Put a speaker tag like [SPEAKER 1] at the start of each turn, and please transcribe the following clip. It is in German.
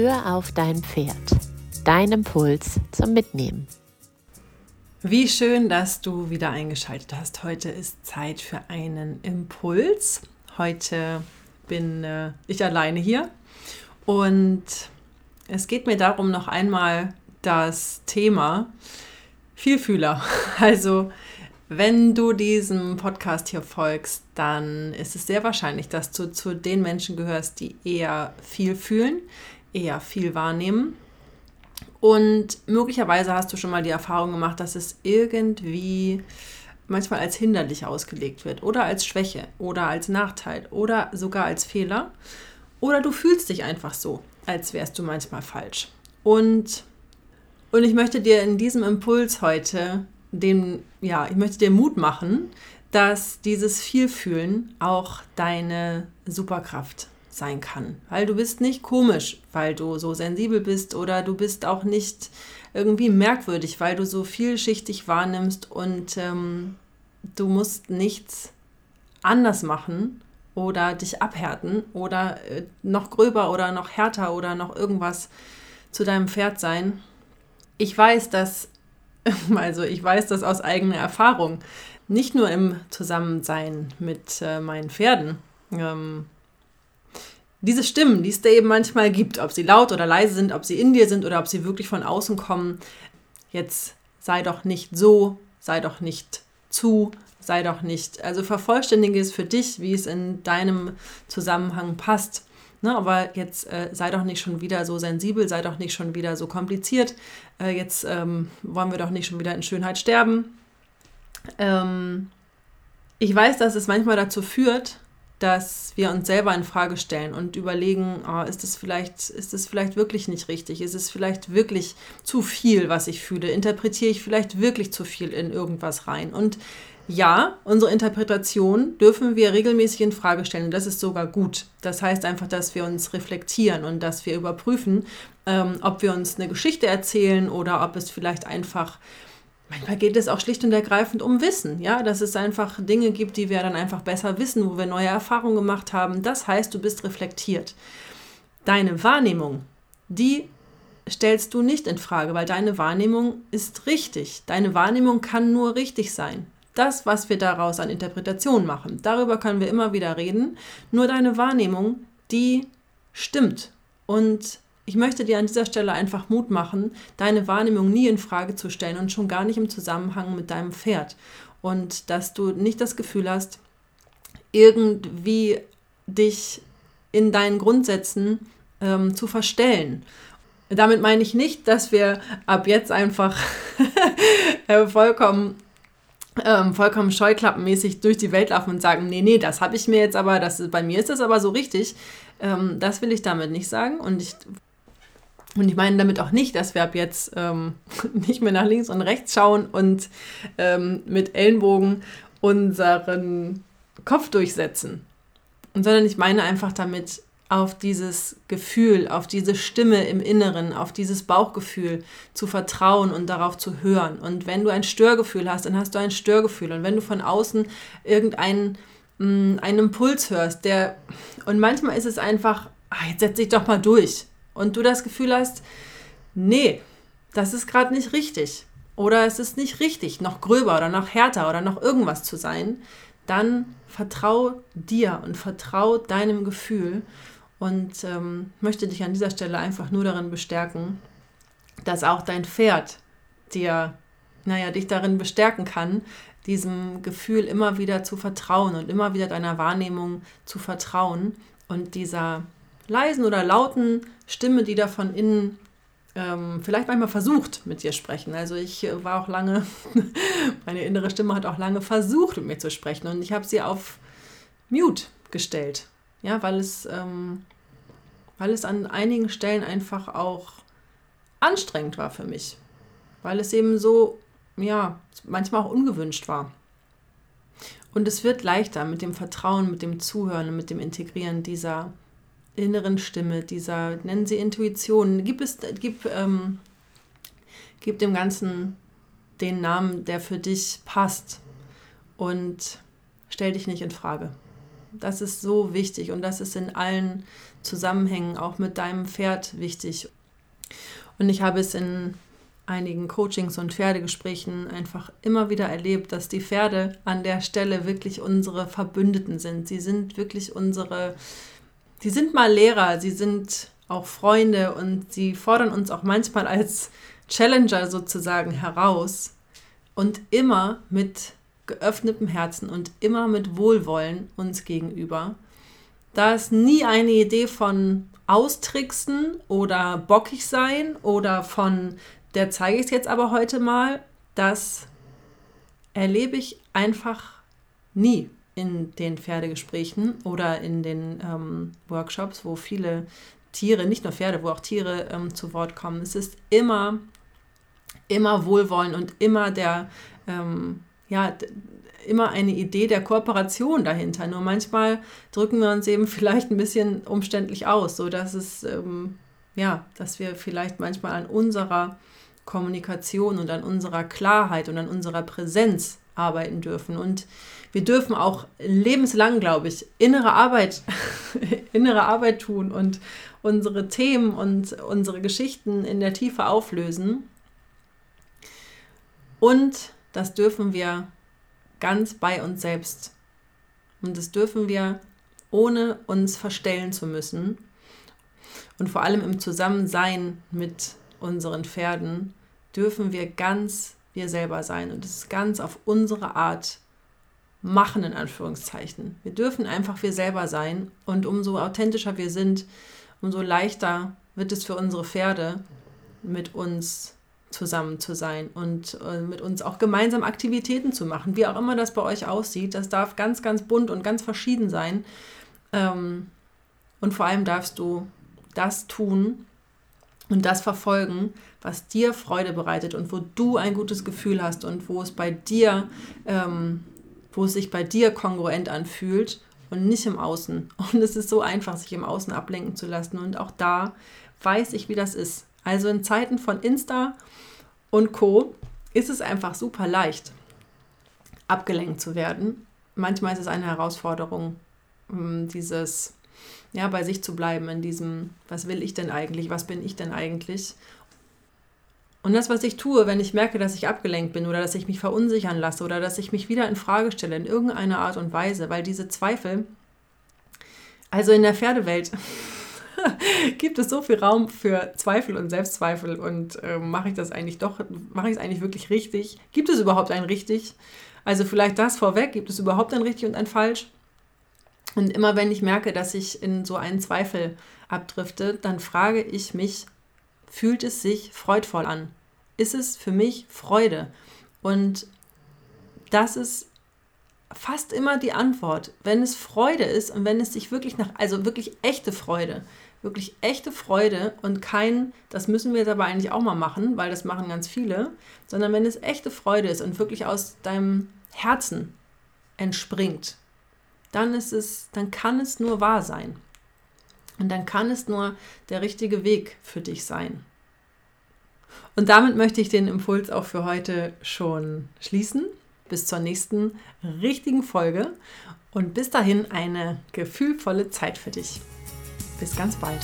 [SPEAKER 1] Hör auf dein Pferd. Dein Impuls zum Mitnehmen.
[SPEAKER 2] Wie schön, dass du wieder eingeschaltet hast. Heute ist Zeit für einen Impuls. Heute bin äh, ich alleine hier und es geht mir darum, noch einmal das Thema Vielfühler. Also, wenn du diesem Podcast hier folgst, dann ist es sehr wahrscheinlich, dass du zu den Menschen gehörst, die eher viel fühlen, eher viel wahrnehmen. Und möglicherweise hast du schon mal die Erfahrung gemacht, dass es irgendwie manchmal als hinderlich ausgelegt wird oder als Schwäche oder als Nachteil oder sogar als Fehler. Oder du fühlst dich einfach so, als wärst du manchmal falsch. Und, und ich möchte dir in diesem Impuls heute den, ja, ich möchte dir Mut machen, dass dieses Vielfühlen auch deine Superkraft sein kann. Weil du bist nicht komisch, weil du so sensibel bist oder du bist auch nicht irgendwie merkwürdig, weil du so vielschichtig wahrnimmst und ähm, du musst nichts anders machen oder dich abhärten oder äh, noch gröber oder noch härter oder noch irgendwas zu deinem Pferd sein. Ich weiß, dass, also ich weiß das aus eigener Erfahrung, nicht nur im Zusammensein mit äh, meinen Pferden, ähm, diese Stimmen, die es da eben manchmal gibt, ob sie laut oder leise sind, ob sie in dir sind oder ob sie wirklich von außen kommen, jetzt sei doch nicht so, sei doch nicht zu, sei doch nicht. Also vervollständige es für dich, wie es in deinem Zusammenhang passt. Ne, aber jetzt äh, sei doch nicht schon wieder so sensibel, sei doch nicht schon wieder so kompliziert. Äh, jetzt ähm, wollen wir doch nicht schon wieder in Schönheit sterben. Ähm, ich weiß, dass es manchmal dazu führt, dass wir uns selber in Frage stellen und überlegen, oh, ist es vielleicht, ist es vielleicht wirklich nicht richtig? Ist es vielleicht wirklich zu viel, was ich fühle? Interpretiere ich vielleicht wirklich zu viel in irgendwas rein? Und ja, unsere Interpretation dürfen wir regelmäßig in Frage stellen. Das ist sogar gut. Das heißt einfach, dass wir uns reflektieren und dass wir überprüfen, ähm, ob wir uns eine Geschichte erzählen oder ob es vielleicht einfach manchmal geht es auch schlicht und ergreifend um Wissen, ja, dass es einfach Dinge gibt, die wir dann einfach besser wissen, wo wir neue Erfahrungen gemacht haben. Das heißt, du bist reflektiert. Deine Wahrnehmung, die stellst du nicht in Frage, weil deine Wahrnehmung ist richtig. Deine Wahrnehmung kann nur richtig sein. Das, was wir daraus an Interpretation machen, darüber können wir immer wieder reden. Nur deine Wahrnehmung, die stimmt. Und ich möchte dir an dieser Stelle einfach Mut machen, deine Wahrnehmung nie in Frage zu stellen und schon gar nicht im Zusammenhang mit deinem Pferd. Und dass du nicht das Gefühl hast, irgendwie dich in deinen Grundsätzen ähm, zu verstellen. Damit meine ich nicht, dass wir ab jetzt einfach äh, vollkommen ähm, vollkommen scheuklappenmäßig durch die Welt laufen und sagen, nee, nee, das habe ich mir jetzt aber, das, bei mir ist das aber so richtig. Ähm, das will ich damit nicht sagen. Und ich und ich meine damit auch nicht, dass wir ab jetzt ähm, nicht mehr nach links und rechts schauen und ähm, mit Ellenbogen unseren Kopf durchsetzen. Und sondern ich meine einfach damit auf dieses Gefühl, auf diese Stimme im Inneren, auf dieses Bauchgefühl zu vertrauen und darauf zu hören. Und wenn du ein Störgefühl hast, dann hast du ein Störgefühl. Und wenn du von außen irgendeinen mh, mm, einen Impuls hörst, der und manchmal ist es einfach, ach, jetzt setz dich doch mal durch und du das Gefühl hast, nee, das ist gerade nicht richtig. Oder es ist nicht richtig, noch gröber oder noch härter oder noch irgendwas zu sein, dann vertrau dir und vertrau deinem Gefühl. Und ähm, möchte dich an dieser Stelle einfach nur darin bestärken, dass auch dein Pferd dir, naja, dich darin bestärken kann, diesem Gefühl immer wieder zu vertrauen und immer wieder deiner Wahrnehmung zu vertrauen und dieser leisen oder lauten Stimme, die da von innen ähm, vielleicht manchmal versucht, mit dir sprechen. Also ich äh, war auch lange, meine innere Stimme hat auch lange versucht, mit mir zu sprechen und ich habe sie auf Mute gestellt. Ja, weil es, ähm, weil es an einigen Stellen einfach auch anstrengend war für mich. Weil es eben so, ja, manchmal auch ungewünscht war. Und es wird leichter mit dem Vertrauen, mit dem Zuhören mit dem Integrieren dieser inneren Stimme, dieser, nennen Sie Intuition, gib, es, gib, ähm, gib dem Ganzen den Namen, der für dich passt und stell dich nicht in Frage. Das ist so wichtig und das ist in allen Zusammenhängen auch mit deinem Pferd wichtig. Und ich habe es in einigen Coachings und Pferdegesprächen einfach immer wieder erlebt, dass die Pferde an der Stelle wirklich unsere Verbündeten sind. Sie sind wirklich unsere, sie sind mal Lehrer, sie sind auch Freunde und sie fordern uns auch manchmal als Challenger sozusagen heraus und immer mit geöffnetem Herzen und immer mit Wohlwollen uns gegenüber. Da ist nie eine Idee von austricksen oder bockig sein oder von der zeige ich es jetzt aber heute mal, das erlebe ich einfach nie in den Pferdegesprächen oder in den ähm, Workshops, wo viele Tiere, nicht nur Pferde, wo auch Tiere ähm, zu Wort kommen. Es ist immer, immer Wohlwollen und immer der, ähm, ja, immer eine Idee der Kooperation dahinter. Nur manchmal drücken wir uns eben vielleicht ein bisschen umständlich aus, so dass es, ähm, ja, dass wir vielleicht manchmal an unserer Kommunikation und an unserer Klarheit und an unserer Präsenz arbeiten dürfen. Und wir dürfen auch lebenslang, glaube ich, innere Arbeit, innere Arbeit tun und unsere Themen und unsere Geschichten in der Tiefe auflösen. Und das dürfen wir ganz bei uns selbst. Und das dürfen wir ohne uns verstellen zu müssen. Und vor allem im Zusammensein mit unseren Pferden dürfen wir ganz wir selber sein und es ganz auf unsere Art machen, in Anführungszeichen. Wir dürfen einfach wir selber sein und umso authentischer wir sind, umso leichter wird es für unsere Pferde, mit uns zusammen zu sein und äh, mit uns auch gemeinsam Aktivitäten zu machen, wie auch immer das bei euch aussieht. Das darf ganz, ganz bunt und ganz verschieden sein. Ähm, und vor allem darfst du das tun und das verfolgen, was dir Freude bereitet und wo du ein gutes Gefühl hast und wo es bei dir, ähm, wo es sich bei dir kongruent anfühlt und nicht im Außen. Und es ist so einfach, sich im Außen ablenken zu lassen. Und auch da weiß ich, wie das ist. Also in Zeiten von Insta und Co. ist es einfach super leicht, abgelenkt zu werden. Manchmal ist es eine Herausforderung, ähm, dieses ja, bei sich zu bleiben, in diesem, was will ich denn eigentlich, was bin ich denn eigentlich? Und das, was ich tue, wenn ich merke, dass ich abgelenkt bin oder dass ich mich verunsichern lasse oder dass ich mich wieder in Frage stelle in irgendeiner Art und Weise, weil diese Zweifel, also in der Pferdewelt gibt es so viel Raum für Zweifel und Selbstzweifel und äh, mache ich das eigentlich doch, mache ich es eigentlich wirklich richtig? Gibt es überhaupt ein richtig? Also vielleicht das vorweg, gibt es überhaupt ein richtig und ein falsch? Und immer wenn ich merke, dass ich in so einen Zweifel abdrifte, dann frage ich mich, fühlt es sich freudvoll an? Ist es für mich Freude? Und das ist fast immer die Antwort. Wenn es Freude ist und wenn es sich wirklich nach, also wirklich echte Freude, wirklich echte Freude und kein, das müssen wir jetzt aber eigentlich auch mal machen, weil das machen ganz viele, sondern wenn es echte Freude ist und wirklich aus deinem Herzen entspringt, dann ist es, dann kann es nur wahr sein. Und dann kann es nur der richtige Weg für dich sein. Und damit möchte ich den Impuls auch für heute schon schließen. Bis zur nächsten richtigen Folge und bis dahin eine gefühlvolle Zeit für dich. Bis ganz bald.